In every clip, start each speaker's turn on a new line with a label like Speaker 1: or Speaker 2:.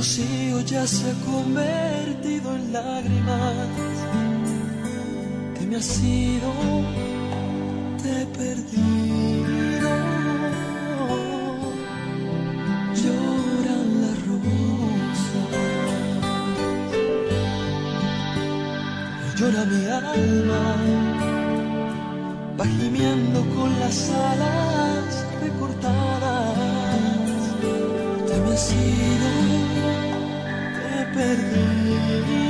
Speaker 1: rocío ya se ha convertido en lágrimas que me ha sido te he perdido. Lloran las rosas, llora mi alma, va gimiendo con las alas recortadas. Te me has ido, te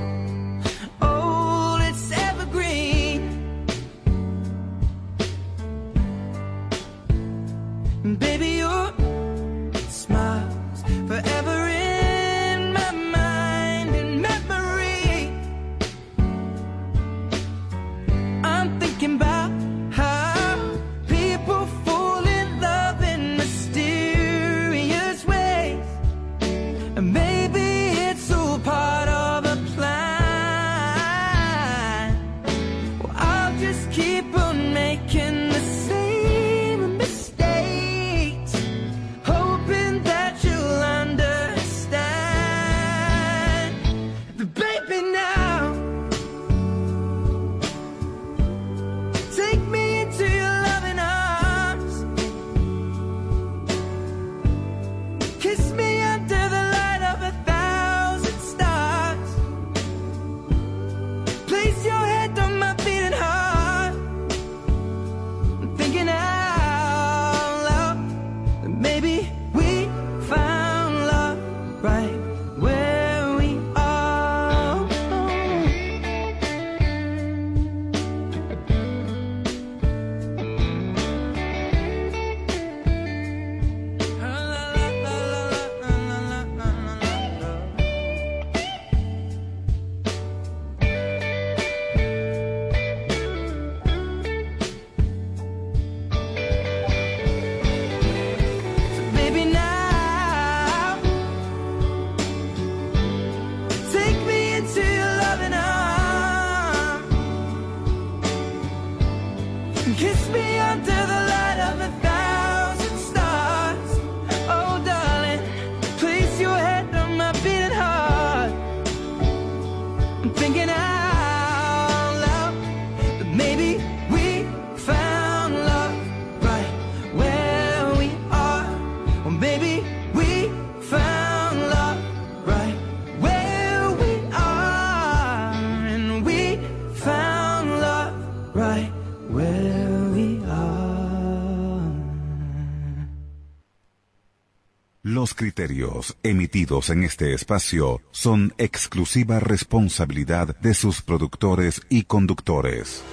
Speaker 2: criterios emitidos en este espacio son exclusiva responsabilidad de sus productores y conductores.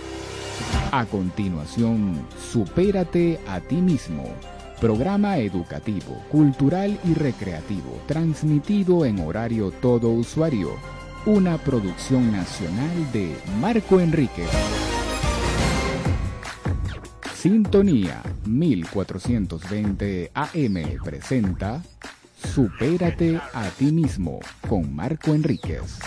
Speaker 3: A continuación, Supérate a ti mismo. Programa educativo, cultural y recreativo, transmitido en horario todo usuario. Una producción nacional de Marco Enríquez. Sintonía 1420 AM presenta Supérate a ti mismo con Marco Enríquez.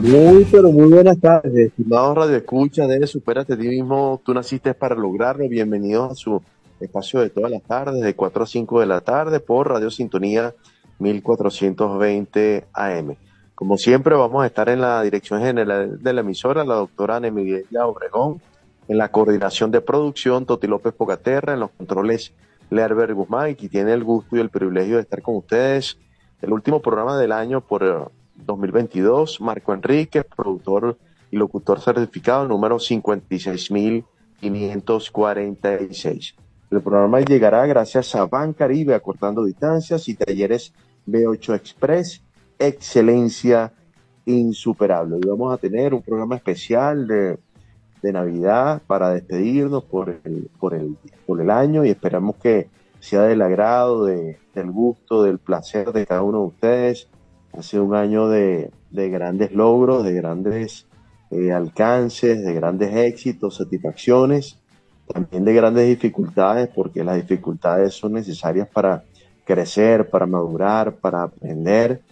Speaker 4: Muy, pero muy buenas tardes, estimados Radio Escucha de Supérate a ti mismo, tú naciste para lograrlo. Bienvenidos a su espacio de todas las tardes, de 4 a 5 de la tarde, por Radio Sintonía 1420 AM. Como siempre, vamos a estar en la dirección general de la emisora, la doctora Miguel Obregón, en la coordinación de producción, Toti López Pocaterra, en los controles, Lerber Guzmán, y quien tiene el gusto y el privilegio de estar con ustedes. El último programa del año por eh, 2022, Marco Enrique, productor y locutor certificado número 56546. El programa llegará gracias a Ban Caribe, acortando distancias y talleres B8 Express, excelencia insuperable. Hoy vamos a tener un programa especial de, de Navidad para despedirnos por el, por, el, por el año y esperamos que sea del agrado, de, del gusto, del placer de cada uno de ustedes. Ha sido un año de, de grandes logros, de grandes eh, alcances, de grandes éxitos, satisfacciones, también de grandes dificultades, porque las dificultades son necesarias para crecer, para madurar, para aprender,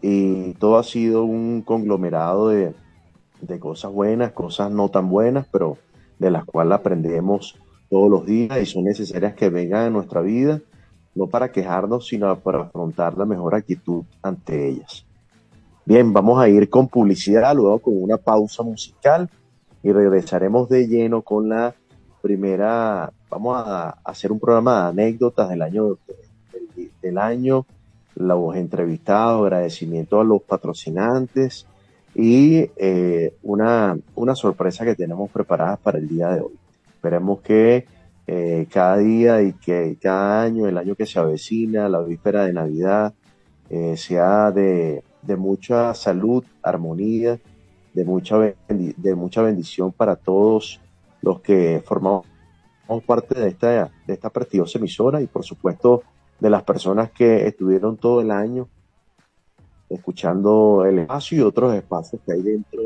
Speaker 4: y todo ha sido un conglomerado de, de cosas buenas, cosas no tan buenas, pero de las cuales aprendemos todos los días y son necesarias que vengan a nuestra vida, no para quejarnos, sino para afrontar la mejor actitud ante ellas. Bien, vamos a ir con publicidad, luego con una pausa musical y regresaremos de lleno con la primera, vamos a hacer un programa de anécdotas del año, del, del año, los entrevistados, agradecimiento a los patrocinantes y eh, una, una sorpresa que tenemos preparada para el día de hoy. Esperemos que eh, cada día y que cada año, el año que se avecina, la víspera de Navidad, eh, sea de, mucha salud, armonía, de mucha, de mucha bendición para todos los que formamos parte de esta, de esta prestigiosa emisora y por supuesto de las personas que estuvieron todo el año escuchando el espacio y otros espacios que hay dentro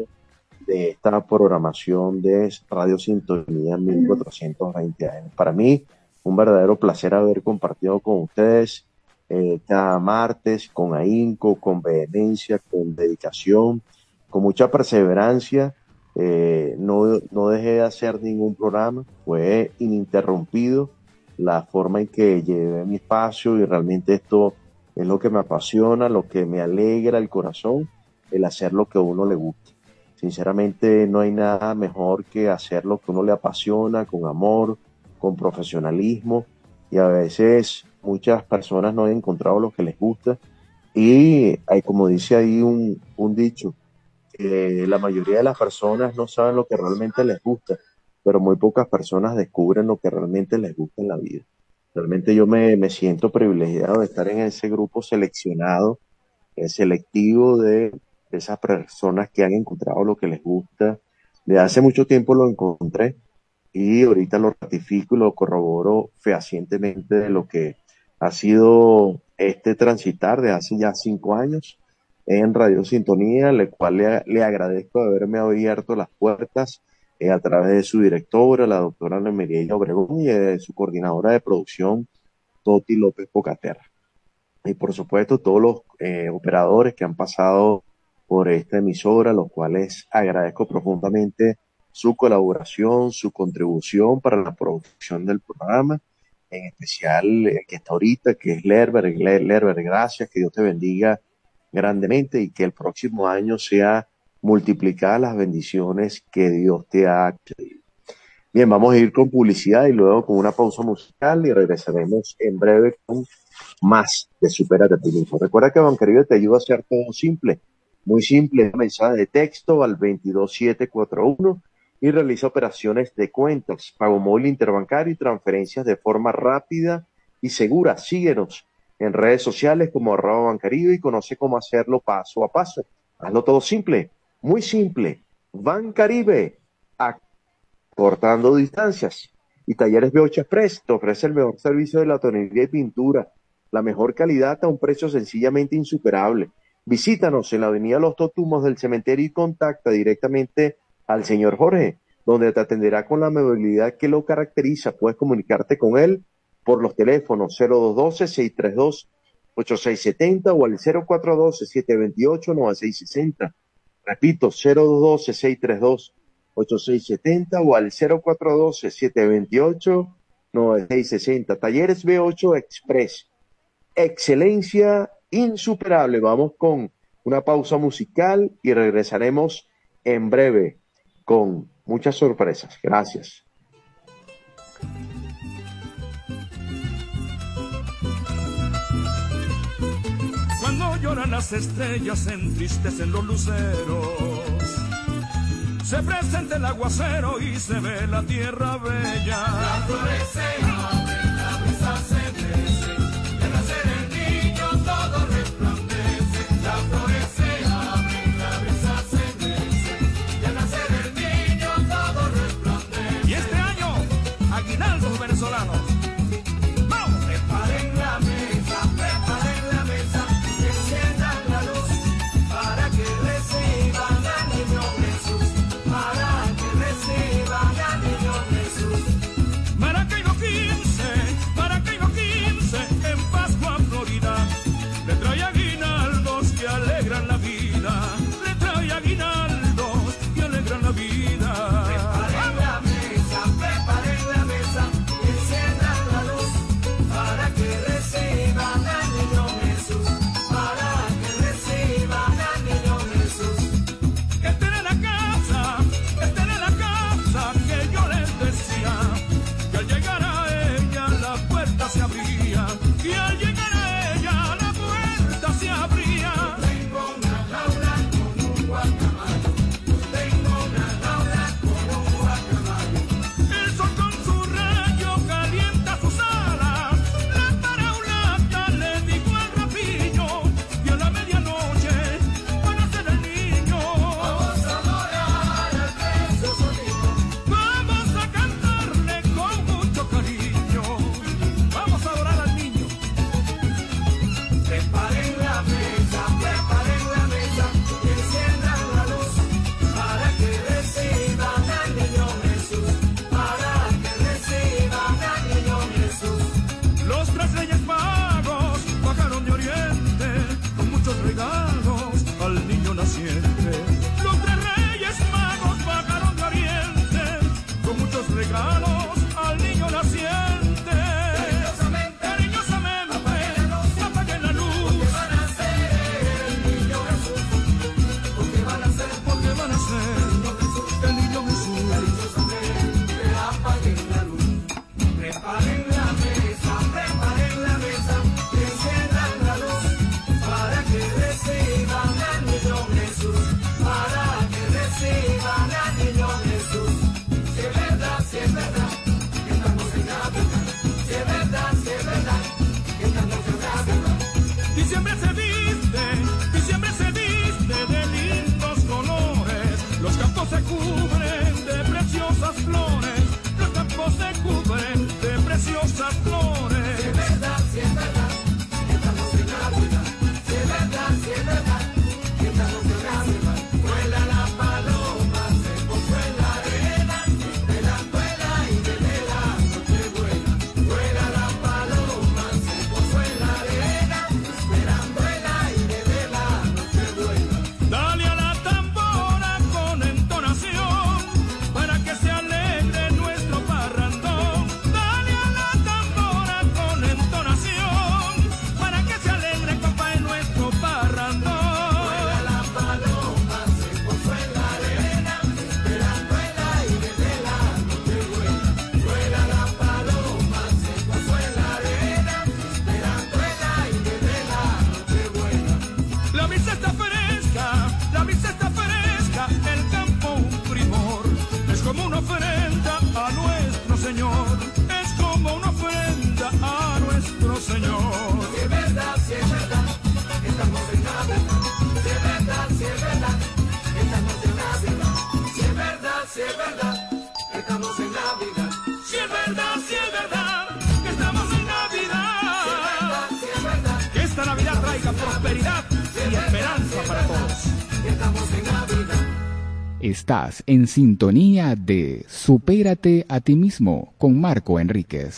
Speaker 4: de esta programación de Radio Sintonía 1420 años. Para mí, un verdadero placer haber compartido con ustedes eh, cada martes con ahínco, con vehemencia, con dedicación, con mucha perseverancia. Eh, no, no dejé de hacer ningún programa, fue ininterrumpido la forma en que llevé mi espacio y realmente esto es lo que me apasiona, lo que me alegra el corazón, el hacer lo que a uno le gusta. Sinceramente no hay nada mejor que hacer lo que uno le apasiona, con amor, con profesionalismo y a veces muchas personas no han encontrado lo que les gusta y hay como dice ahí un, un dicho, que la mayoría de las personas no saben lo que realmente les gusta pero muy pocas personas descubren lo que realmente les gusta en la vida. Realmente yo me, me siento privilegiado de estar en ese grupo seleccionado, el selectivo de esas personas que han encontrado lo que les gusta. De hace mucho tiempo lo encontré y ahorita lo ratifico y lo corroboro fehacientemente de lo que ha sido este transitar de hace ya cinco años en Radio Sintonía, le cual le, le agradezco de haberme abierto las puertas eh, a través de su directora, la doctora Ana María Obregón, y de su coordinadora de producción, Toti López Pocaterra. Y por supuesto, todos los eh, operadores que han pasado por esta emisora, los cuales agradezco profundamente su colaboración, su contribución para la producción del programa, en especial el que está ahorita, que es Lerber. Lerber, gracias, que Dios te bendiga grandemente y que el próximo año sea multiplicar las bendiciones que Dios te ha accedido. Bien, vamos a ir con publicidad y luego con una pausa musical y regresaremos en breve con más de Supérate a ti. Recuerda que Bancaribe te ayuda a hacer todo simple, muy simple, mensaje de texto al 22741 y realiza operaciones de cuentas, pago móvil interbancario y transferencias de forma rápida y segura. Síguenos en redes sociales como arroba Bancaribe y conoce cómo hacerlo paso a paso. Hazlo todo simple muy simple. Van Caribe, cortando distancias. Y Talleres B8 Express te ofrece el mejor servicio de la tonería y pintura, la mejor calidad a un precio sencillamente insuperable. Visítanos en la avenida Los Totumos del Cementerio y contacta directamente al señor Jorge, donde te atenderá con la amabilidad que lo caracteriza. Puedes comunicarte con él por los teléfonos 0212-632-8670 o al 0412-728-9660 Repito, 012-632-8670 o al 0412-728-9660. Talleres B8 Express. Excelencia insuperable. Vamos con una pausa musical y regresaremos en breve con muchas sorpresas. Gracias.
Speaker 5: lloran las estrellas, entristecen los luceros. Se presenta el aguacero y se ve la tierra bella.
Speaker 1: La florece,
Speaker 3: Estás en sintonía de Supérate a ti mismo con Marco Enríquez.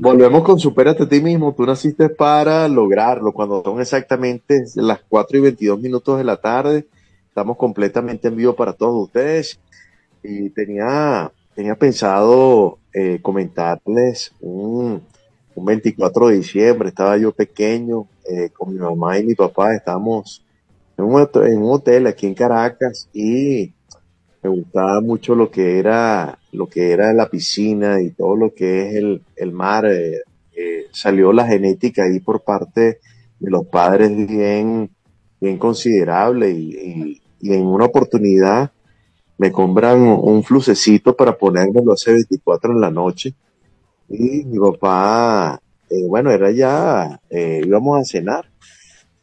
Speaker 4: Volvemos con Supérate a ti mismo. Tú naciste para lograrlo. Cuando son exactamente las 4 y 22 minutos de la tarde, estamos completamente en vivo para todos ustedes. Y tenía, tenía pensado eh, comentarles un, un 24 de diciembre. Estaba yo pequeño eh, con mi mamá y mi papá. Estábamos en un, hotel- aquí en Caracas y me gustaba mucho lo que era lo que era la piscina y todo lo que es el, el mar. eh, eh, salió la genética ahí por parte de los padres bien, bien considerable y en una oportunidad me compran un flucecito para ponérmelo hace 24 en la noche y mi papá, eh, bueno, era ya, eh, íbamos a cenar.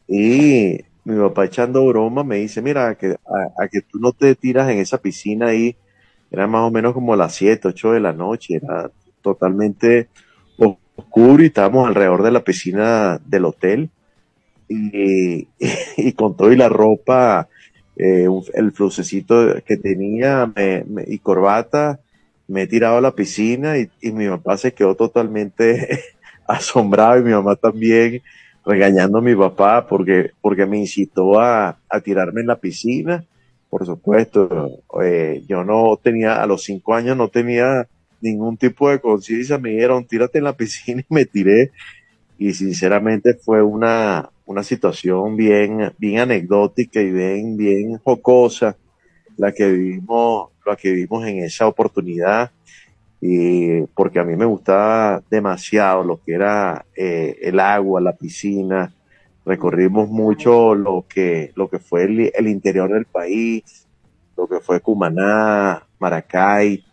Speaker 4: Y mi papá echando broma me dice, mira, a que, a, que tú no te tiras en esa piscina ahí, era más o menos como las 7, 8 de la noche, era totalmente oscuro y estábamos alrededor de la piscina del hotel. Y, con todo y la ropa, eh, el flucecito que tenía me- me- y corbata, me he tirado a la piscina y, y mi papá se quedó totalmente asombrado y mi mamá también regañando a mi papá porque, porque me incitó a, a tirarme en la piscina. Por supuesto, eh, yo no tenía, a los cinco años no tenía ningún tipo de conciencia, me dijeron tírate en la piscina y me tiré y sinceramente fue una, una situación bien, bien anecdótica y bien, bien jocosa la que vivimos, la que vivimos en esa oportunidad y porque a mí me gustaba demasiado lo que era eh, el agua, la piscina, recorrimos mucho lo que, lo que fue el, interior del país, lo que fue Cumaná, Maracay,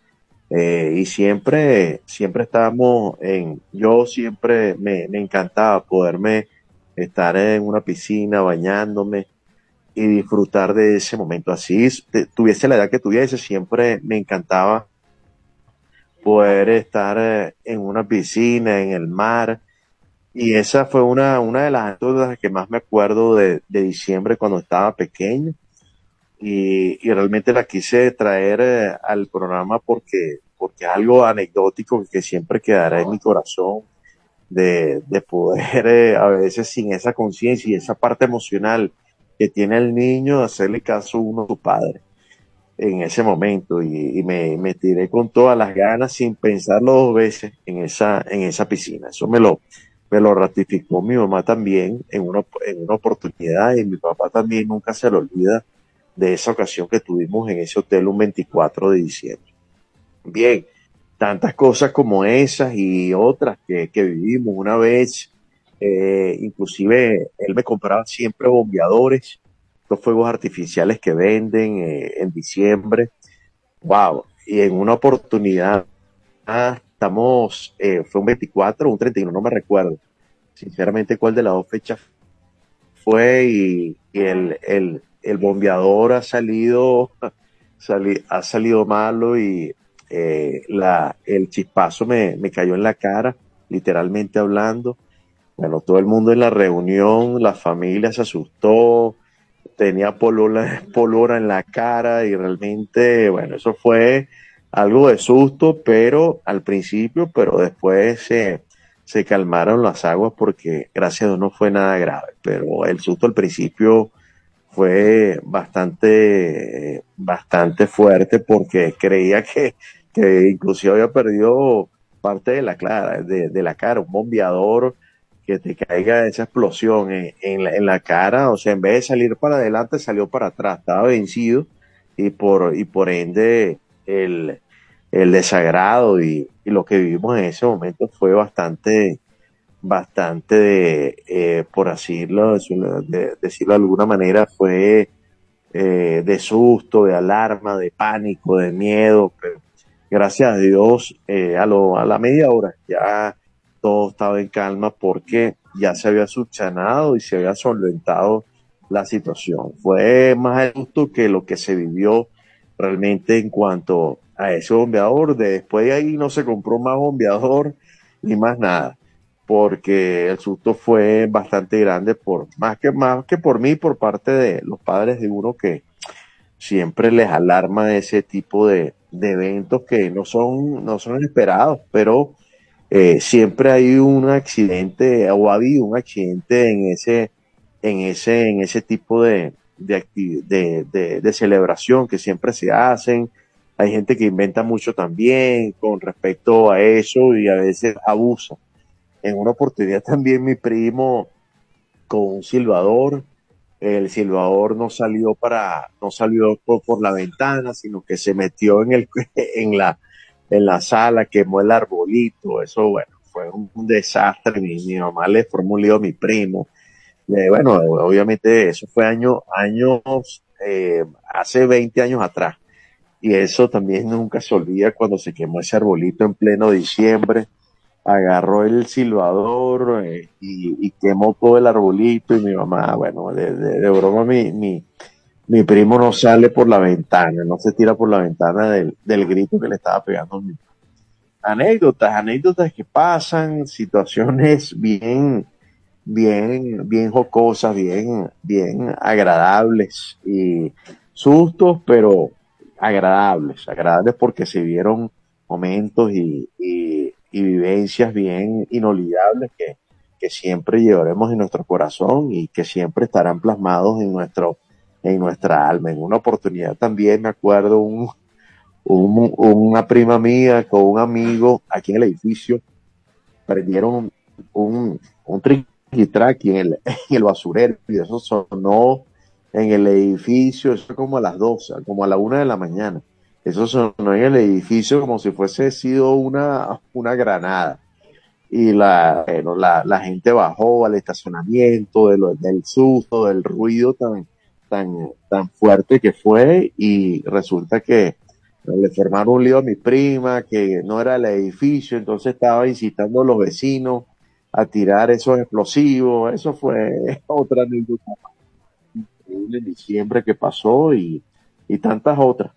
Speaker 4: eh, y siempre, siempre estábamos en, yo siempre me, me encantaba poderme estar en una piscina bañándome y disfrutar de ese momento. Así tuviese la edad que tuviese, siempre me encantaba poder estar eh, en una piscina, en el mar. Y esa fue una, una de las anécdotas que más me acuerdo de, de diciembre cuando estaba pequeño. Y, y realmente la quise traer eh, al programa porque, porque es algo anecdótico que siempre quedará en mi corazón de, de poder eh, a veces sin esa conciencia y esa parte emocional tiene el niño, hacerle caso uno a su padre en ese momento y, me, me tiré con todas las ganas sin pensarlo dos veces en esa, en esa piscina. Eso me lo, me lo ratificó mi mamá también en una, en una oportunidad y mi papá también nunca se le olvida de esa ocasión que tuvimos en ese hotel un 24 de diciembre. Bien, tantas cosas como esas y otras que vivimos una vez. Eh, inclusive él me compraba siempre bombeadores, los fuegos artificiales que venden eh, en diciembre. Wow. Y en una oportunidad, ah, estamos, eh, fue un 24 o un 31, no me recuerdo. Sinceramente, cuál de las dos fechas fue y, el, el, el bombeador ha salido, sali- ha salido malo y eh, la, el chispazo me, me cayó en la cara, literalmente hablando. Bueno, todo el mundo en la reunión, la familia se asustó, tenía polora, polora en la cara y realmente, bueno, eso fue algo de susto, pero al principio, pero después se, se calmaron las aguas porque gracias a Dios no fue nada grave, pero el susto al principio fue bastante, bastante fuerte porque creía que, que inclusive había perdido parte de la cara, de, de la cara, un bombeador que te caiga esa explosión en, la, en la cara, o sea, en vez de salir para adelante, salió para atrás, estaba vencido y por, y por ende el, el desagrado y, y lo que vivimos en ese momento fue bastante, bastante de, eh, por así decirlo, de, decirlo de alguna manera, fue eh, de susto, de alarma, de pánico, de miedo, pero gracias a Dios, eh, a, lo, a la media hora ya todo estaba en calma porque ya se había subsanado y se había solventado la situación. Fue más justo que lo que se vivió realmente en cuanto a ese bombeador. Después de ahí no se compró más bombeador ni más nada, porque el susto fue bastante grande por más que más que por mí, por parte de los padres de uno que siempre les alarma ese tipo de, de eventos que no son no son esperados, pero eh, siempre hay un accidente o ha habido un accidente en ese en ese en ese tipo de de, de, de- de celebración que siempre se hacen. Hay gente que inventa mucho también con respecto a eso y a veces abusa. En una oportunidad también mi primo con un silbador, el silbador no salió para, no salió por, por la ventana, sino que se metió en el, en la, en la sala, quemó el arbolito, eso bueno, fue un, desastre, mi, mi mamá le lío a mi primo, Eh, bueno, obviamente eso fue año, años, eh, hace 20 años atrás, y eso también nunca se olvida cuando se quemó ese arbolito en pleno diciembre, agarró el silbador eh, y, quemó todo el arbolito y mi mamá, bueno, de- de broma mi, mi, mi primo no sale por la ventana, no se tira por la ventana del, del grito que le estaba pegando mi anécdotas, anécdotas que pasan, situaciones bien, bien, bien jocosas, bien, bien agradables y sustos, pero agradables, agradables porque se vieron momentos y, y- y vivencias bien inolvidables que, que siempre llevaremos en nuestro corazón y que siempre estarán plasmados en nuestro, en nuestra alma. En una oportunidad también me acuerdo un, un- una prima mía con un amigo aquí en el edificio prendieron un, un triqui-traqui en el, en el basurero y eso sonó en el edificio, eso como a las 12, como a la una de la mañana. Eso sonó en el edificio como si fuese sido una, una granada. Y la, bueno, la, la gente bajó al estacionamiento de lo- del susto, del ruido tan, tan, fuerte que fue y resulta que le formaron un lío a mi prima que no era el edificio, entonces estaba incitando a los vecinos a tirar esos explosivos. Eso fue otra anécdota increíble en diciembre que pasó y, y tantas otras.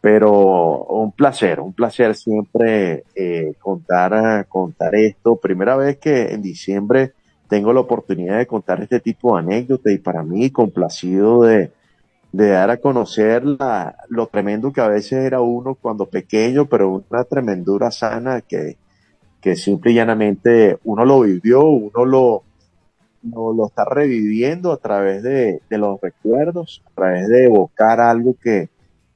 Speaker 4: Pero un placer, un placer siempre eh, contar, contar esto. Primera vez que en diciembre tengo la oportunidad de contar este tipo de anécdotas y para mí complacido de, de dar a conocer la, lo tremendo que a veces era uno cuando pequeño, pero una tremendura sana que, que simple y llanamente uno lo vivió, uno lo, lo, lo está reviviendo a través de, de los recuerdos, a través de evocar algo que,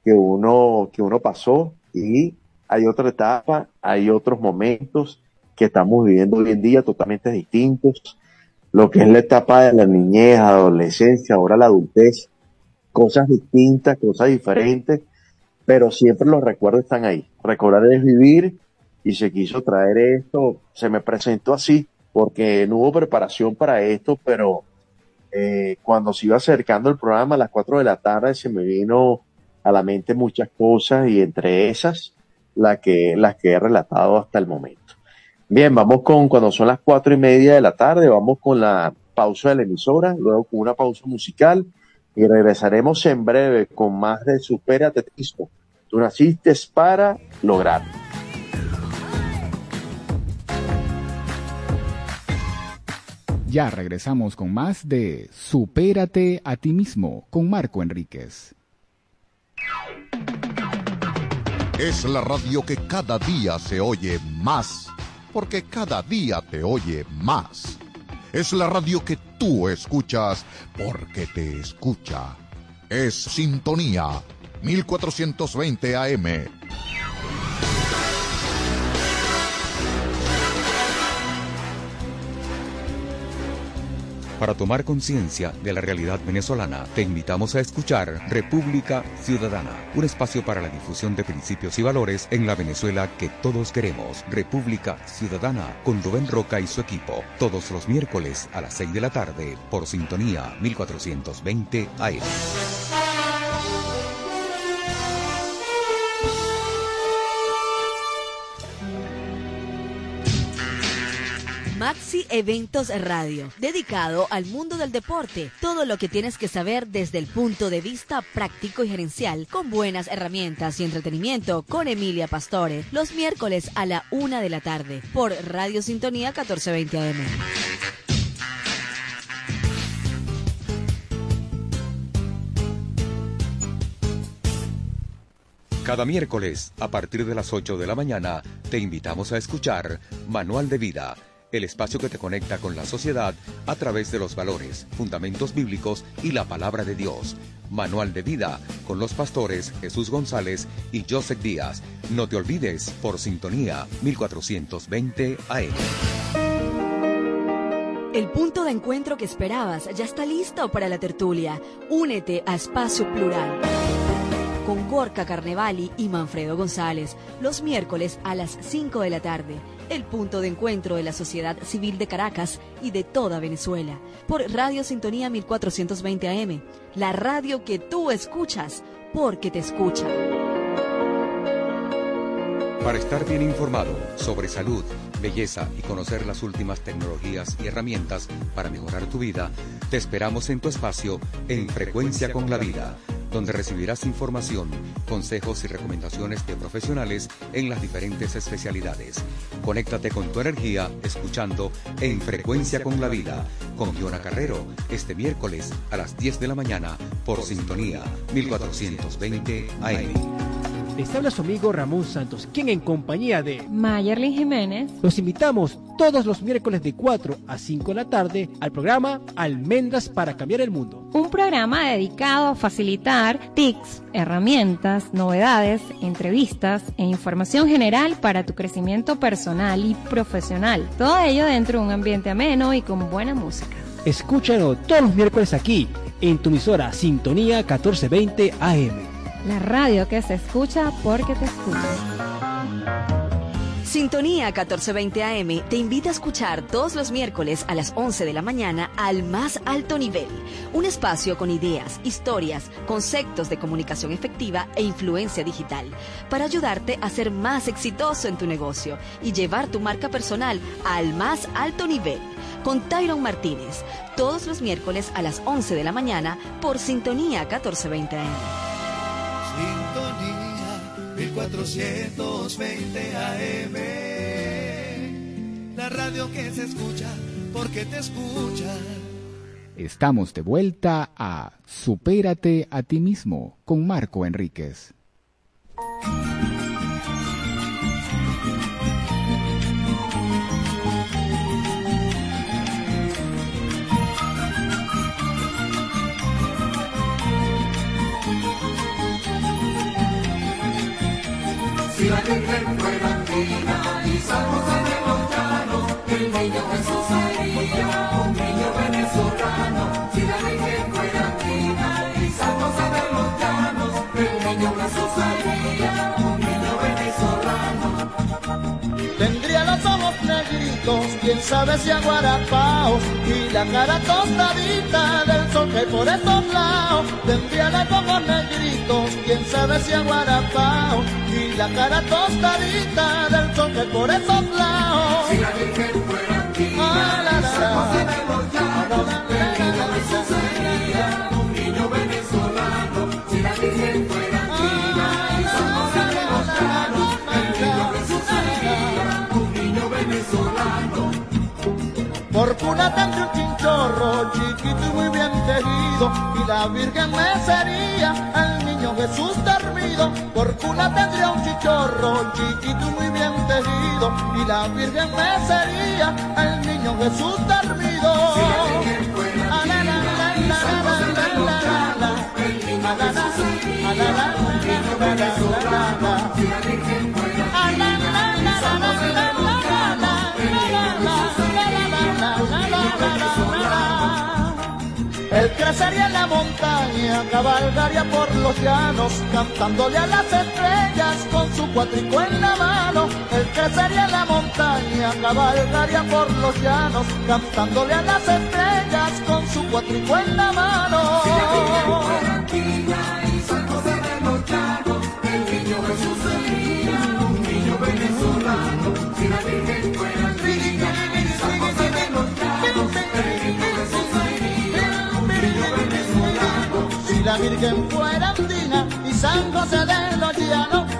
Speaker 4: que uno, que uno pasó y hay otra etapa, hay otros momentos que estamos viviendo hoy en día totalmente distintos. Lo que es la etapa de la niñez, adolescencia, ahora la adultez, cosas distintas, cosas diferentes, pero siempre los recuerdos están ahí. Recordar es vivir y se quiso traer esto, se me presentó así, porque no hubo preparación para esto, pero eh, cuando se iba acercando el programa a las 4 de la tarde se me vino a la mente muchas cosas y entre esas la que, las que he relatado hasta el momento. Bien, vamos con cuando son las cuatro y media de la tarde, vamos con la pausa de la emisora, luego con una pausa musical y regresaremos en breve con más de Supérate Tisco. Tú naciste para lograr.
Speaker 3: Ya regresamos con más de Supérate a ti mismo con Marco Enríquez.
Speaker 6: Es la radio que cada día se oye más, porque cada día te oye más. Es la radio que tú escuchas porque te escucha. Es Sintonía 1420 AM.
Speaker 7: Para tomar conciencia de la realidad venezolana, te invitamos a escuchar República Ciudadana, un espacio para la difusión de principios y valores en la Venezuela que todos queremos. República Ciudadana con Rubén Roca y su equipo, todos los miércoles a las 6 de la tarde por Sintonía 1420 AM.
Speaker 8: Maxi Eventos Radio, dedicado al mundo del deporte. Todo lo que tienes que saber desde el punto de vista práctico y gerencial, con buenas herramientas y entretenimiento, con Emilia Pastore, los miércoles a la una de la tarde, por Radio Sintonía 1420 AM.
Speaker 7: Cada miércoles, a partir de las 8 de la mañana, te invitamos a escuchar Manual de Vida, el espacio que te conecta con la sociedad a través de los valores, fundamentos bíblicos y la palabra de Dios. Manual de Vida, con los pastores Jesús González y Joseph Díaz. No te olvides, por sintonía 1420 AM.
Speaker 8: El punto de encuentro que esperabas ya está listo para la tertulia. Únete a Espacio Plural con Gorka Carnevali y Manfredo González, los miércoles a las 5 de la tarde. El punto de encuentro de la sociedad civil de Caracas y de toda Venezuela. Por Radio Sintonía 1420 AM, la radio que tú escuchas porque te escucha.
Speaker 7: Para estar bien informado sobre salud, belleza y conocer las últimas tecnologías y herramientas para mejorar tu vida, te esperamos en tu espacio en Frecuencia con la Vida donde recibirás información, consejos y recomendaciones de profesionales en las diferentes especialidades. Conéctate con tu energía escuchando En Frecuencia con la Vida con Fiona Carrero este miércoles a las 10 de la mañana por Sintonía 1420 AM.
Speaker 9: Les habla su amigo Ramón Santos, quien en compañía de
Speaker 10: Mayerlin Jiménez
Speaker 9: los invitamos todos los miércoles de 4 a 5 de la tarde al programa Almendras para Cambiar el Mundo.
Speaker 10: Un programa dedicado a facilitar tics, herramientas, novedades, entrevistas e información general para tu crecimiento personal y profesional. Todo ello dentro de un ambiente ameno y con buena música.
Speaker 9: Escúchalo todos los miércoles aquí, en tu emisora Sintonía 1420 AM.
Speaker 10: La radio que se escucha porque te escucha.
Speaker 8: Sintonía 1420 AM te invita a escuchar todos los miércoles a las 11 de la mañana al más alto nivel. Un espacio con ideas, historias, conceptos de comunicación efectiva e influencia digital para ayudarte a ser más exitoso en tu negocio y llevar tu marca personal al más alto nivel. Con Tyron Martínez, todos los miércoles a las 11 de la mañana por Sintonía 1420 AM.
Speaker 1: Sintonía 1420 AM. La radio que se escucha porque te escucha.
Speaker 3: Estamos de vuelta a Supérate a ti mismo con Marco Enríquez.
Speaker 1: Si la Virgen fuera y San
Speaker 11: negritos, quién sabe si aguarapaos, y la cara tostadita del sol que por estos lados. Tendría los ojos negritos, quién sabe si aguarapaos, y la cara tostadita del sol que por esos lados.
Speaker 1: Si la Virgen fuera andina
Speaker 11: Ah, la,
Speaker 1: y
Speaker 11: la, la. Por cuna tendría un chinchorro chiquito y muy bien tejido y la Virgen me sería al niño Jesús dormido. Por cuna tendría un chichorro chiquito y muy bien tejido y la Virgen me sería al niño Jesús dormido.
Speaker 1: Si
Speaker 11: Él crecería en la montaña, cabalgaría por los llanos, cantándole a las estrellas con su cuatrico en la mano. Él crecería en la montaña, cabalgaría por los llanos, cantándole a las estrellas con su cuatrico en la mano.
Speaker 1: Jesús sería un niño venezolano. Si la Virgen
Speaker 11: Virgen andina y San José de los llanos,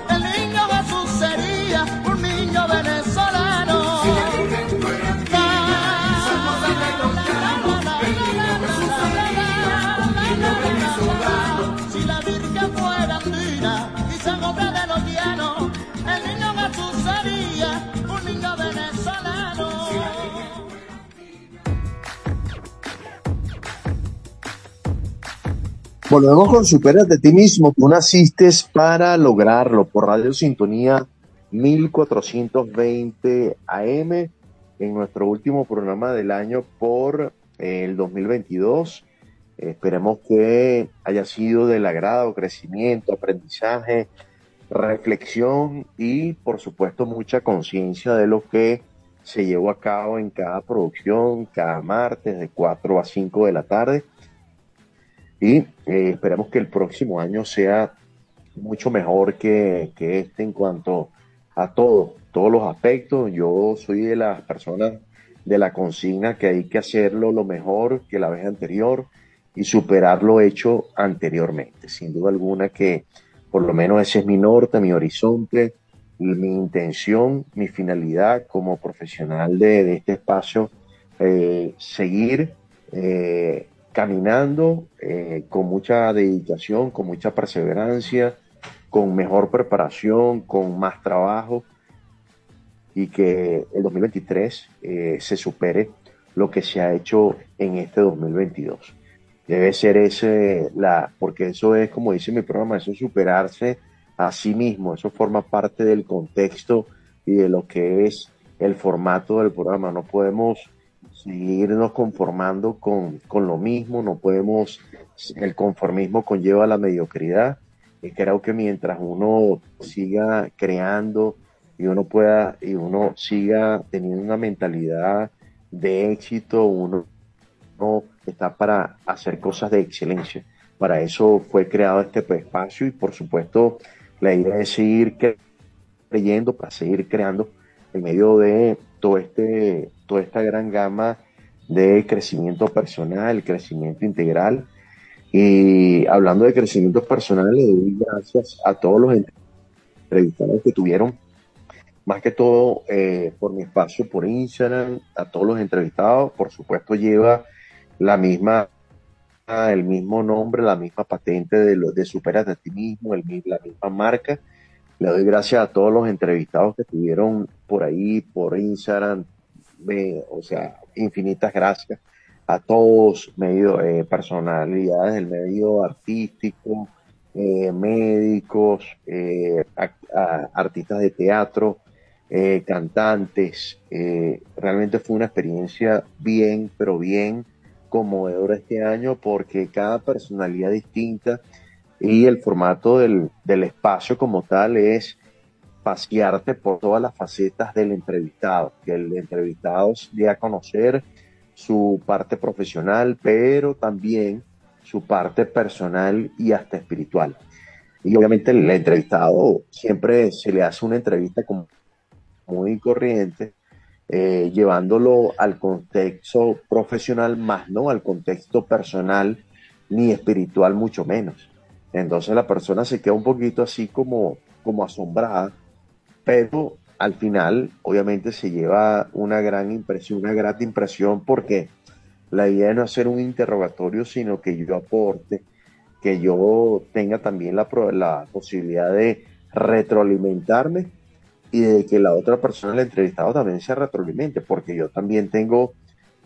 Speaker 4: Volvemos con Superas de ti mismo. Tú naciste para lograrlo por Radio Sintonía 1420 AM en nuestro último programa del año por eh, el 2022. Eh, esperemos que haya sido del agrado, crecimiento, aprendizaje, reflexión y por supuesto mucha conciencia de lo que se llevó a cabo en cada producción, cada martes de 4 a 5 de la tarde y eh, esperemos que el próximo año sea mucho mejor que, que este en cuanto a todo, todos los aspectos. Yo soy de las personas de la consigna que hay que hacerlo lo mejor que la vez anterior y superar lo hecho anteriormente. Sin duda alguna que por lo menos ese es mi norte, mi horizonte, mi intención, mi finalidad como profesional de, de este espacio, eh, seguir eh, caminando eh, con mucha dedicación, con mucha perseverancia, con mejor preparación, con más trabajo y que el 2023 eh, se supere lo que se ha hecho en este 2022. Debe ser ese, la, porque eso es, como dice mi programa, eso es superarse a sí mismo, eso forma parte del contexto y de lo que es el formato del programa. No podemos seguirnos conformando con, con lo mismo, no podemos, el conformismo conlleva la mediocridad y creo que mientras uno siga creando y uno pueda y uno siga teniendo una mentalidad de éxito, uno, uno está para hacer cosas de excelencia. Para eso fue creado este espacio y por supuesto la idea es seguir creyendo, para seguir creando en medio de todo este, toda esta gran gama de crecimiento personal, crecimiento integral. Y hablando de crecimiento personal, le doy gracias a todos los entrevistados que tuvieron, más que todo eh, por mi espacio por Instagram, a todos los entrevistados, por supuesto lleva la misma el mismo nombre, la misma patente de, lo, de Superate a ti mismo, el, la misma marca. Le doy gracias a todos los entrevistados que estuvieron por ahí, por Instagram, o sea, infinitas gracias a todos, medio, eh, personalidades del medio artístico, eh, médicos, eh, artistas de teatro, cantantes. Realmente fue una experiencia bien, pero bien conmovedora este año porque cada personalidad distinta y el formato del, del espacio como tal es pasearte por todas las facetas del entrevistado, que el entrevistado dé a conocer su parte profesional, pero también su parte personal y hasta espiritual. Y obviamente el entrevistado siempre se le hace una entrevista como muy corriente, eh, llevándolo al contexto profesional más no al contexto personal ni espiritual mucho menos. Entonces la persona se queda un poquito así como, como asombrada pero al final obviamente se lleva una gran impresión, una grata impresión porque la idea no es hacer un interrogatorio, sino que yo aporte, que yo tenga también la, la posibilidad de retroalimentarme y de que la otra persona, el entrevistado, también se retroalimente, porque yo también tengo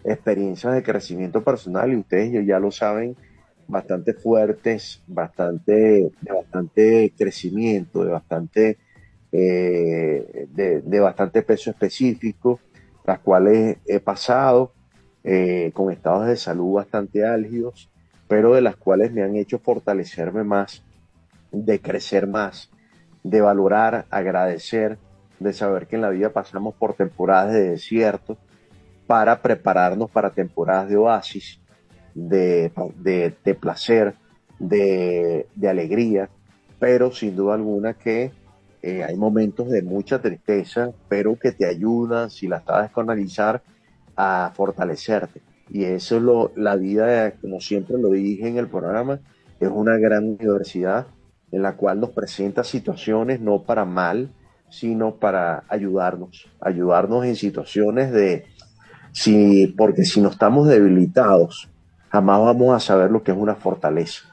Speaker 4: experiencias de crecimiento personal y ustedes ya lo saben, bastante fuertes, bastante, de bastante crecimiento, de bastante eh, de, de, bastante peso específico, las cuales he pasado eh, con estados de salud bastante álgidos, pero de las cuales me han hecho fortalecerme más, de crecer más, de valorar, agradecer, de saber que en la vida pasamos por temporadas de desierto para prepararnos para temporadas de oasis, de, de, de placer, de, de alegría, pero sin duda alguna que eh, hay momentos de mucha tristeza, pero que te ayudan, si la sabes canalizar, a fortalecerte. Y eso es lo, la vida, como siempre lo dije en el programa, es una gran universidad en la cual nos presenta situaciones no para mal, sino para ayudarnos, ayudarnos en situaciones de, si, porque si no estamos debilitados, jamás vamos a saber lo que es una fortaleza.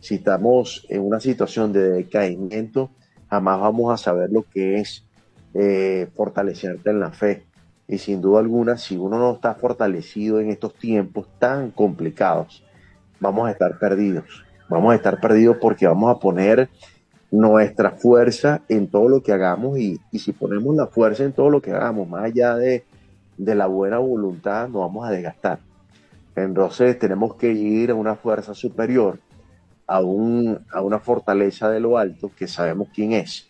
Speaker 4: Si estamos en una situación de decaimiento, jamás vamos a saber lo que es eh, fortalecerte en la fe. Y sin duda alguna, si uno no está fortalecido en estos tiempos tan complicados, vamos a estar perdidos. Vamos a estar perdidos porque vamos a poner nuestra fuerza en todo lo que hagamos y, si ponemos la fuerza en todo lo que hagamos, más allá de, de la buena voluntad, nos vamos a desgastar. Entonces tenemos que ir a una fuerza superior, a, un, a una fortaleza de lo alto que sabemos quién es,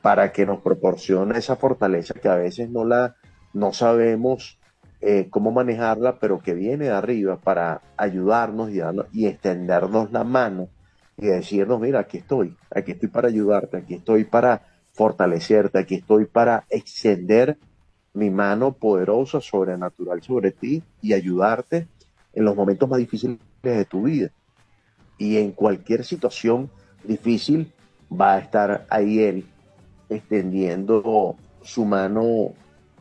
Speaker 4: para que nos proporcione esa fortaleza que a veces no la no sabemos eh, cómo manejarla, pero que viene de arriba para ayudarnos y, darnos, y extendernos la mano y decirnos, mira, aquí estoy, aquí estoy para ayudarte, aquí estoy para fortalecerte, aquí estoy para extender mi mano poderosa, sobrenatural sobre ti y ayudarte en los momentos más difíciles de tu vida. Y en cualquier situación difícil va a estar ahí Él extendiendo su mano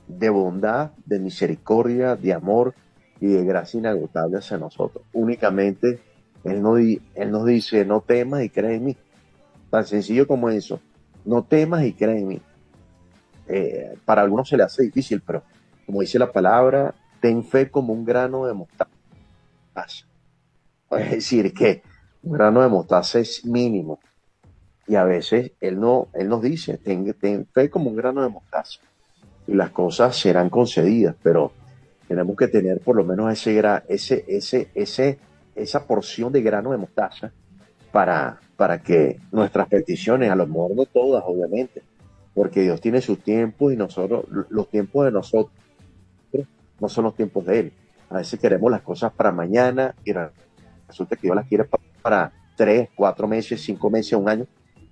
Speaker 4: de bondad, de misericordia, de amor y de gracia inagotable hacia nosotros. Únicamente Él, no, él nos dice, no temas y cree en mí. Tan sencillo como eso. No temas y cree en mí. Eh, para algunos se le hace difícil, pero como dice la palabra, ten fe como un grano de mostaza. Es decir, que un grano de mostaza es mínimo. Y a veces Él, no, él nos dice, ten, fe como un grano de mostaza y las cosas serán concedidas, pero tenemos que tener por lo menos ese, ese, ese, ese, esa porción de grano de mostaza para, para que nuestras peticiones, a lo mejor no todas, obviamente, porque Dios tiene su tiempo y nosotros, los tiempos de nosotros no son los tiempos de Él. A veces queremos las cosas para mañana y resulta que Dios las quiere para tres, cuatro meses, cinco meses, un año,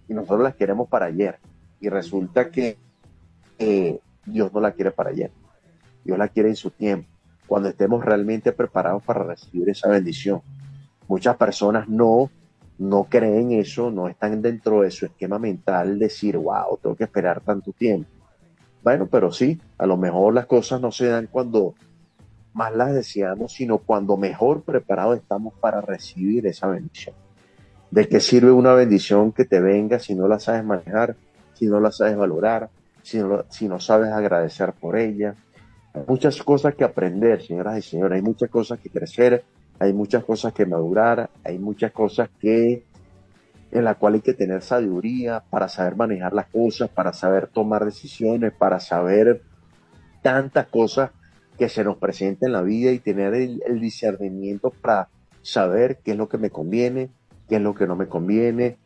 Speaker 4: y nosotros las queremos para ayer. Y resulta que eh, Dios no la quiere para ayer. Dios la quiere en su tiempo, cuando estemos realmente preparados para recibir esa bendición. Muchas personas no, no creen eso, no están dentro de su esquema mental decir, wow, tengo que esperar tanto tiempo. Bueno, pero sí, a lo mejor las cosas no se dan cuando más las deseamos, sino cuando mejor preparados estamos para recibir esa bendición. ¿De qué sirve una bendición que te venga si no la sabes manejar, si no la sabes valorar, si no, si no sabes agradecer por ella. Hay muchas cosas que aprender, señoras y señores, hay muchas cosas que crecer, hay muchas cosas que madurar, hay muchas cosas que en la cual hay que tener sabiduría para saber manejar las cosas, para saber tomar decisiones, para saber tantas cosas que se nos presentan en la vida y tener el, discernimiento para saber qué es lo que me conviene, qué es lo que no me conviene,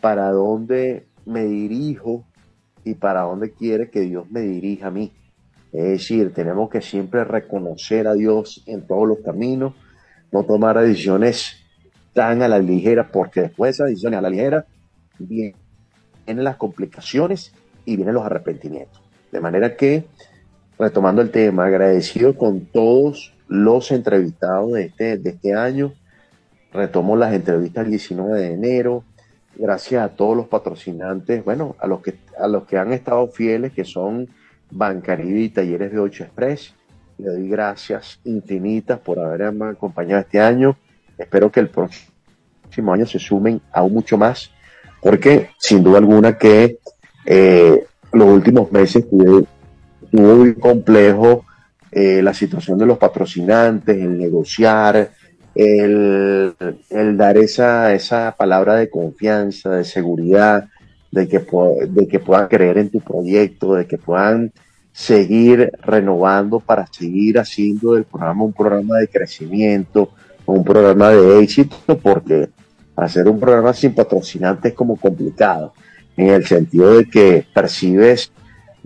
Speaker 4: para dónde me dirijo y para dónde quiere que Dios me dirija a mí. Es decir, tenemos que siempre reconocer a Dios en todos los caminos, no tomar decisiones tan a la ligera, porque después de esas decisiones a la ligera vienen las complicaciones y vienen los arrepentimientos. De manera que, retomando el tema, agradecido con todos los entrevistados de este, de este año. Retomo las entrevistas el 19 de enero, gracias a todos los patrocinantes, bueno, a los que, a los que han estado fieles, que son Bancaribe y Talleres de 8 Express. Le doy gracias infinitas por haberme acompañado este año. Espero que el próximo año se sumen aún mucho más, porque sin duda alguna que eh, los últimos meses tuve, muy complejo eh, la situación de los patrocinantes, el negociar, el, el dar esa, esa palabra de confianza, de seguridad, de que, de que puedan creer en tu proyecto, de que puedan seguir renovando para seguir haciendo del programa un programa de crecimiento, un programa de éxito, porque hacer un programa sin patrocinantes es como complicado, en el sentido de que percibes,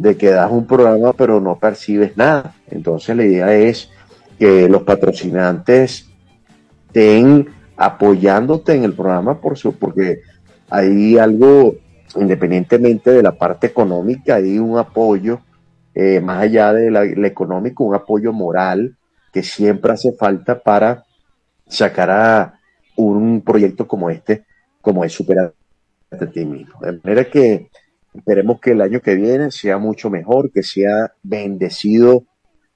Speaker 4: de que das un programa pero no percibes nada. Entonces la idea es que los patrocinantes estén apoyándote en el programa por su, porque hay algo, independientemente de la parte económica, hay un apoyo, eh, más allá de económico, un apoyo moral que siempre hace falta para sacar a un proyecto como este como es superarte a ti mismo. De manera que esperemos que el año que viene sea mucho mejor, que sea bendecido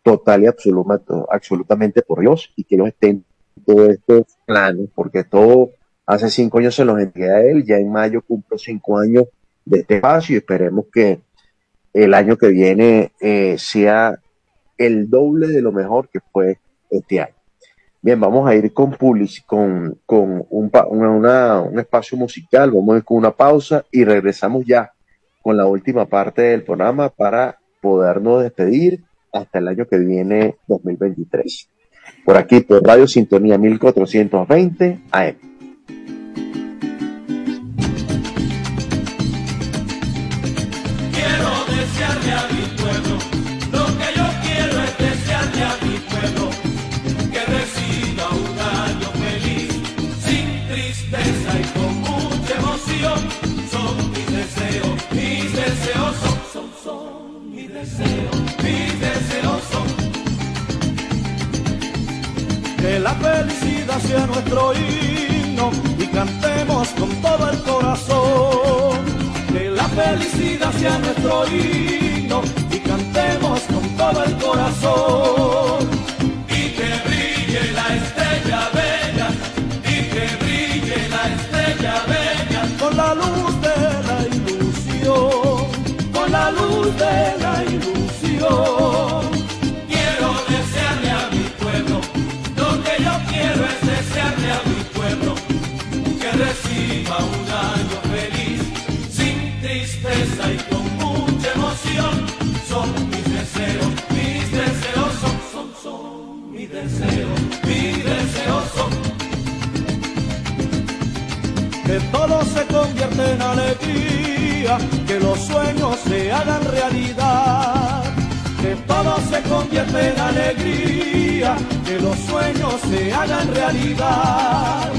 Speaker 4: total y absoluta, absolutamente por Dios y que no estén todos estos planes, porque todo hace cinco años se los entregué a él, ya en mayo cumplo cinco años de este espacio y esperemos que el año que viene eh, sea el doble de lo mejor que fue este año. Bien, vamos a ir con, public, con, con un, una, una, un espacio musical, vamos a ir con una pausa y regresamos ya con la última parte del programa para podernos despedir hasta el año que viene 2023. Por aquí, por Radio Sintonía 1420 AM.
Speaker 5: Felicidad sea nuestro himno y cantemos con todo el corazón. Que la felicidad sea nuestro himno y cantemos con todo el corazón.
Speaker 1: Y que brille la estrella bella, y que brille la estrella bella,
Speaker 5: Con la luz de la ilusión, con la luz de la se convierta en alegría, que los sueños se hagan realidad. Que todo se convierta en alegría, que los sueños se hagan realidad.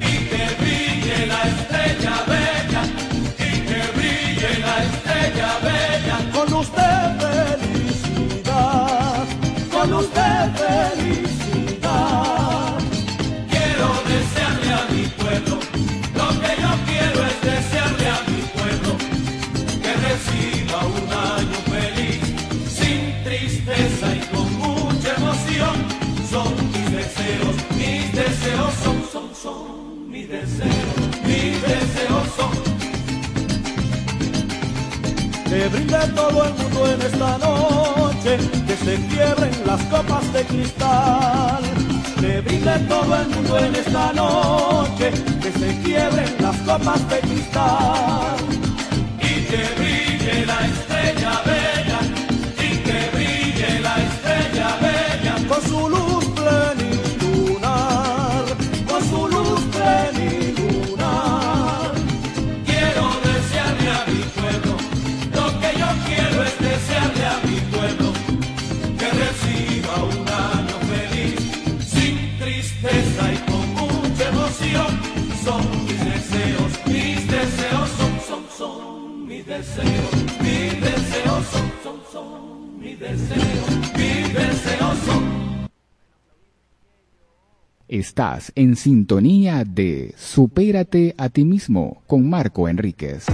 Speaker 1: Y que brille la estrella bella, y que brille la estrella bella.
Speaker 5: Con usted felicidad, con usted felicidad.
Speaker 1: Deseos, mis deseos son, son, son mis deseos, mis deseos son.
Speaker 5: Que brinde todo el mundo en esta noche, que se quiebren las copas de cristal. Que brinde todo el mundo en esta noche, que se quiebren las copas de cristal.
Speaker 1: Y que brille la
Speaker 3: Estás en sintonía de Supérate a ti mismo con Marco Enríquez.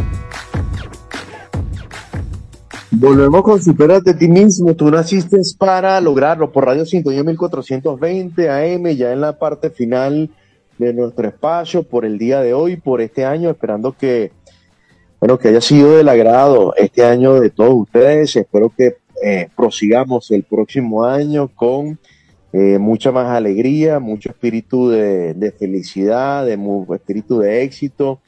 Speaker 4: Volvemos con Superate a ti mismo. Tú naciste para lograrlo por Radio Sintonía 1420 AM, ya en la parte final de nuestro espacio por el día de hoy, por este año, esperando que, bueno, que haya sido del agrado este año de todos ustedes. Espero que eh, prosigamos el próximo año con eh, mucha más alegría, mucho espíritu de, de felicidad, de mu- espíritu de éxito,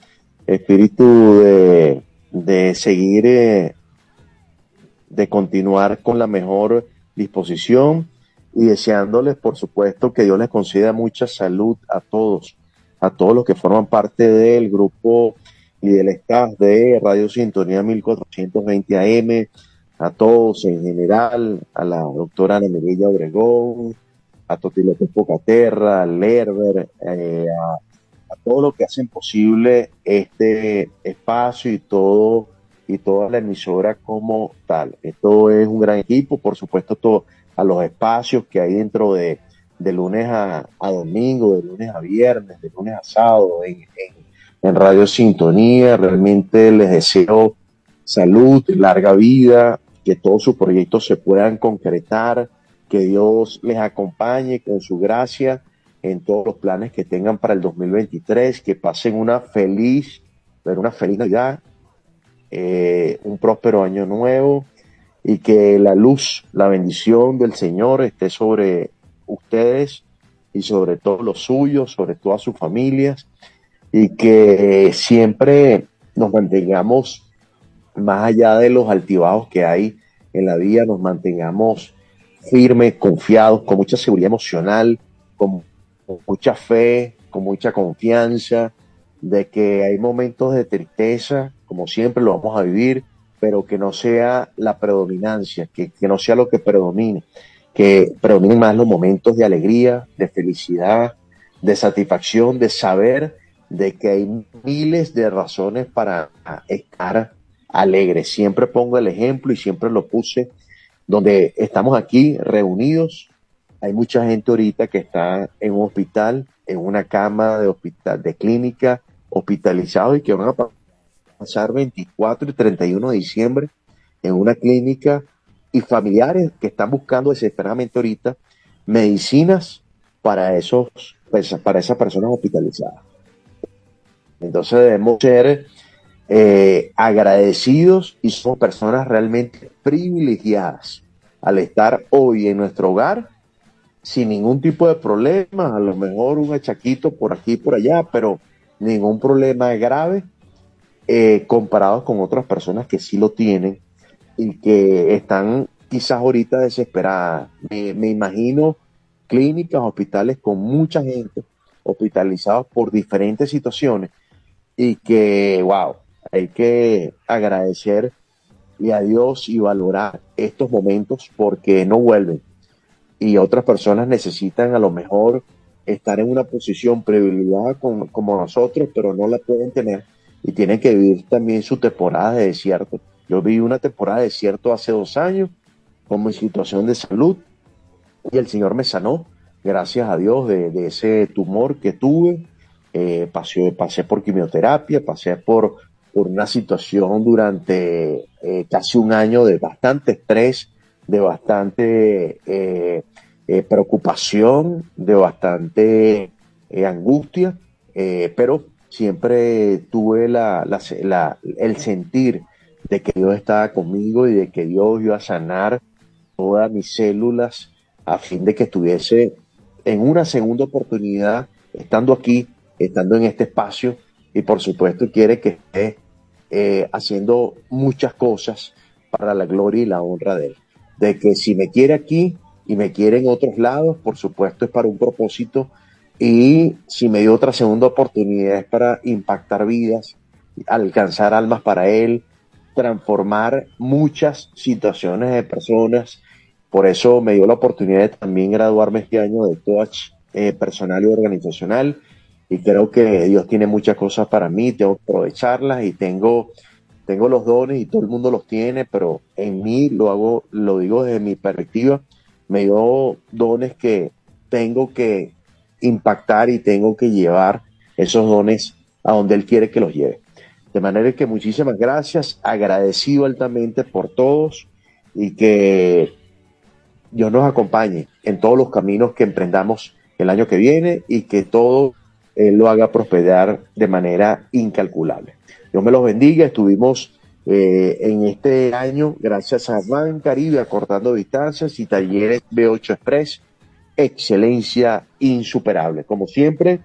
Speaker 4: espíritu de, de seguir, eh, de continuar con la mejor disposición y deseándoles, por supuesto, que Dios les conceda mucha salud a todos, a todos los que forman parte del grupo y del staff de Radio Sintonía 1420 AM, a todos en general, a la doctora Ana Obregón, a Toti López Pocaterra, a Lerber, eh, a, a todos los que hacen posible este espacio y todo y toda la emisora como tal. Esto es un gran equipo, por supuesto, todo, a los espacios que hay dentro de, de lunes a, a domingo, de lunes a viernes, de lunes a sábado, en en Radio Sintonía. Realmente les deseo salud, larga vida, que todos sus proyectos se puedan concretar, que Dios les acompañe con su gracia en todos los planes que tengan para el 2023, que pasen una feliz, una feliz Navidad, eh, un próspero año nuevo y que la luz, la bendición del Señor esté sobre ustedes y sobre todos los suyos, sobre todas sus familias y que siempre nos mantengamos más allá de los altibajos que hay en la vida, nos mantengamos firmes, confiados, con mucha seguridad emocional, con mucha fe, con mucha confianza, de que hay momentos de tristeza, como siempre lo vamos a vivir, pero que no sea la predominancia, que, que no sea lo que predomine, que predominen más los momentos de alegría, de felicidad, de satisfacción, de saber de que hay miles de razones para estar alegres. Siempre pongo el ejemplo y siempre lo puse donde estamos aquí reunidos. Hay mucha gente ahorita que está en un hospital, en una cama de hospital, de clínica, hospitalizado y que van a pasar 24 y 31 de diciembre en una clínica y familiares que están buscando desesperadamente ahorita medicinas para esos pues, para esas personas hospitalizadas. Entonces debemos ser eh, agradecidos y somos personas realmente privilegiadas al estar hoy en nuestro hogar sin ningún tipo de problema, a lo mejor un achaquito por aquí y por allá, pero ningún problema grave eh, comparados con otras personas que sí lo tienen y que están quizás ahorita desesperadas. Me, me imagino clínicas, hospitales con mucha gente hospitalizados por diferentes situaciones y que, wow, hay que agradecer a Dios y valorar estos momentos porque no vuelven. Y otras personas necesitan a lo mejor estar en una posición privilegiada como, como nosotros, pero no la pueden tener y tienen que vivir también su temporada de desierto. Yo viví una temporada de desierto hace dos años con mi situación de salud y el Señor me sanó, gracias a Dios, de, de ese tumor que tuve eh, pasé, pasé por quimioterapia, pasé por, por una situación durante eh, casi un año de bastante estrés, de bastante eh, eh, preocupación, de bastante angustia, pero siempre tuve el sentir de que Dios estaba conmigo y de que Dios iba a sanar todas mis células a fin de que estuviese en una segunda oportunidad, estando aquí, estando en este espacio, y por supuesto quiere que esté eh, haciendo muchas cosas para la gloria y la honra de Él. De que si me quiere aquí y me quiere en otros lados, por supuesto es para un propósito, y si me dio otra segunda oportunidad es para impactar vidas, alcanzar almas para Él, transformar muchas situaciones de personas. Por eso me dio la oportunidad de también graduarme este año de coach eh, personal y organizacional. Y creo que Dios tiene muchas cosas para mí, tengo que aprovecharlas y tengo, tengo los dones y todo el mundo los tiene, pero en mí lo hago, lo digo desde mi perspectiva, me dio dones que tengo que impactar y tengo que llevar esos dones a donde Él quiere que los lleve. De manera que muchísimas gracias, agradecido altamente por todos y que Dios nos acompañe en todos los caminos que emprendamos el año que viene y que todo Él lo haga prosperar de manera incalculable. Dios me los bendiga. Estuvimos eh, en este año, gracias a Van Caribe, acortando distancias y talleres B8 Express, excelencia insuperable. Como siempre,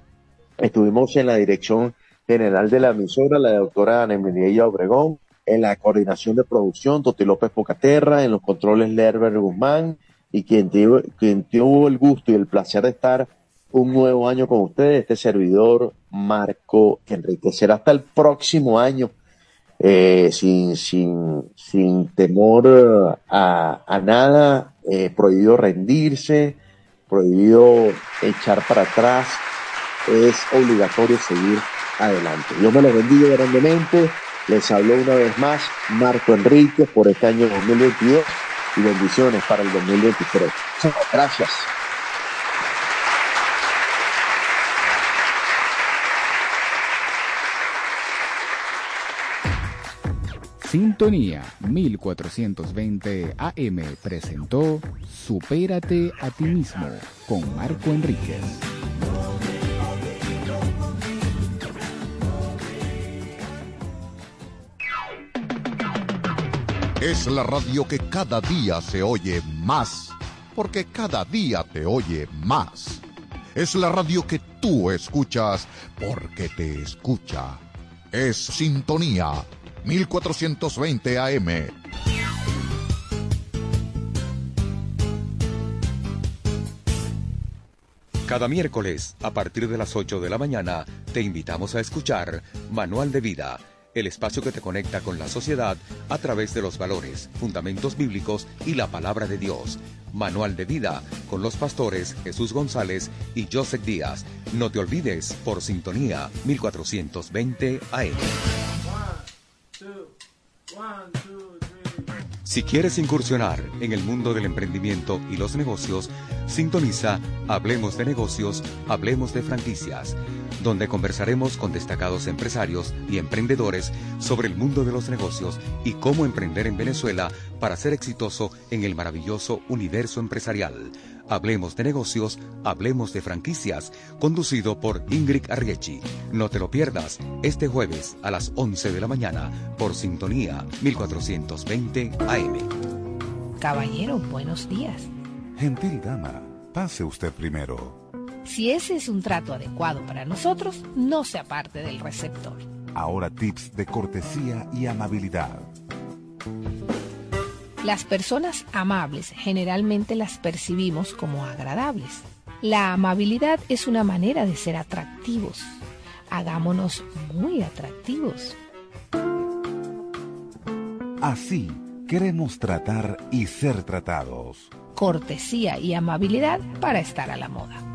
Speaker 4: estuvimos en la dirección general de la emisora, la doctora Ana Emilia Obregón, en la coordinación de producción, Toti López Pocaterra, en los controles Lerber Guzmán, y quien tuvo el gusto y el placer de estar un nuevo año con ustedes, este servidor Marco Enrique. Será hasta el próximo año, eh, sin, sin, sin temor a, a nada, eh, prohibido rendirse, prohibido echar para atrás, es obligatorio seguir adelante. Dios me los bendiga grandemente. Les habló una vez más Marco Enrique por este año 2022 y bendiciones para el 2023. Chao, Gracias.
Speaker 3: Sintonía 1420 AM presentó Supérate a ti mismo con Marco Enríquez.
Speaker 6: Es la radio que cada día se oye más, porque cada día te oye más. Es la radio que tú escuchas, porque te escucha. Es Sintonía 1420 AM.
Speaker 7: Cada miércoles, a partir de las 8 de la mañana, te invitamos a escuchar Manual de Vida, el espacio que te conecta con la sociedad a través de los valores, fundamentos bíblicos y la palabra de Dios. Manual de Vida, con los pastores Jesús González y Joseph Díaz. No te olvides, por sintonía 1420 AM. Si quieres incursionar en el mundo del emprendimiento y los negocios, sintoniza Hablemos de negocios, Hablemos de franquicias, donde conversaremos con destacados empresarios y emprendedores sobre el mundo de los negocios y cómo emprender en Venezuela para ser exitoso en el maravilloso universo empresarial. Hablemos de negocios, hablemos de franquicias, conducido por Ingrid Arriechi. No te lo pierdas este jueves a las 11 de la mañana por Sintonía 1420 AM.
Speaker 12: Caballero, buenos días.
Speaker 2: Gentil dama, pase usted primero.
Speaker 12: Si ese es un trato adecuado para nosotros, no se aparte del receptor.
Speaker 2: Ahora tips de cortesía y amabilidad.
Speaker 12: Las personas amables generalmente las percibimos como agradables. La amabilidad es una manera de ser atractivos. Hagámonos muy atractivos.
Speaker 2: Así queremos tratar y ser tratados.
Speaker 12: Cortesía y amabilidad para estar a la moda.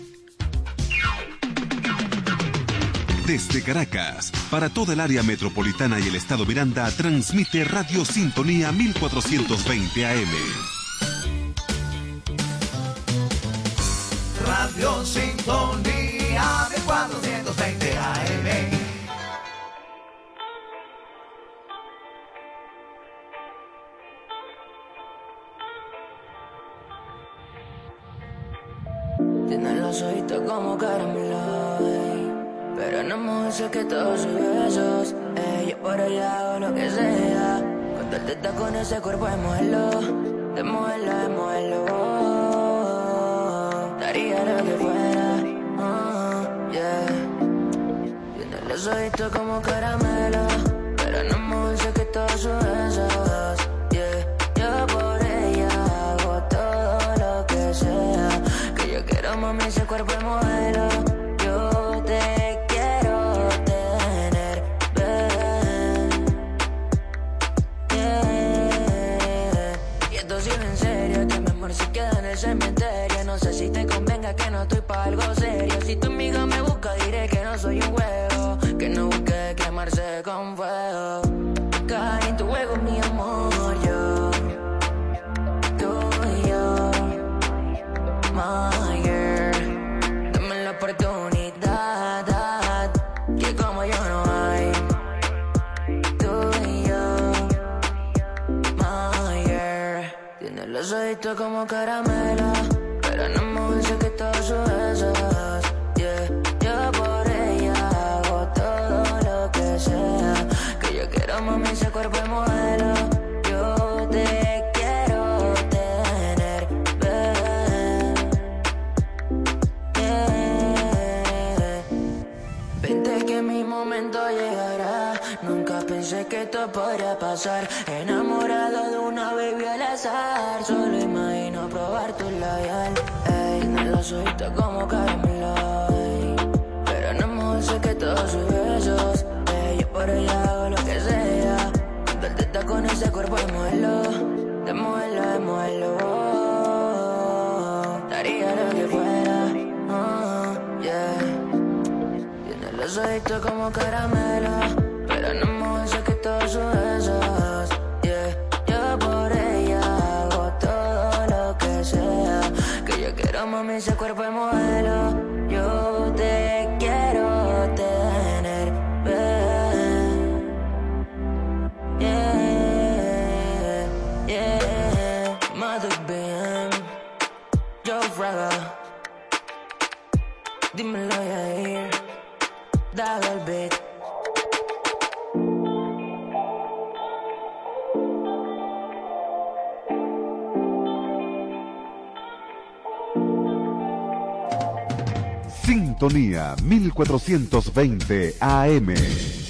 Speaker 13: Desde Caracas, para toda el área metropolitana y el estado Miranda, transmite Radio Sintonía 1420 AM.
Speaker 1: Radio Sintonía 1420 AM.
Speaker 14: Tiene los ojitos como caramelo. Pero no sé que todos sus besos, ey, yo por ella hago lo que sea. Contarte está con ese cuerpo de modelo, de modelo, de modelo. Daría lo que fuera, ah, yeah. Tiene los ojitos como caramelo, pero no sé que todos sus besos, yeah. Yo por ella hago todo lo que sea. Que yo quiero mami ese cuerpo de modelo. No sé si te convenga que no estoy pa' algo serio. Si tu amiga me busca, diré que no soy un juego. Que no busque quemarse con fuego. Cae en tu juego, mi amor, yo. Tú y yo. My girl. Dame la oportunidad. Que como yo no hay. Tú y yo. My girl. Tiene los ojitos como caramelo. Mami ese cuerpo de modelo. Yo te quiero tener, bebé. Vente que mi momento llegará. Nunca pensé que esto podría pasar. Enamorado de una baby al azar. Solo imagino probar tu labial. Ey, no lo suelto como caramelo. ey. Pero no me que todos sus besos. Ey, yo por ella Los ojitos como caramelo Pero no me sé que todos sus besos Yeah, yo por ella hago todo lo que sea. Que yo quiero mami ese cuerpo de modelo
Speaker 2: Sintonía 1420 AM.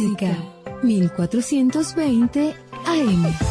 Speaker 15: Música. 1420 AM.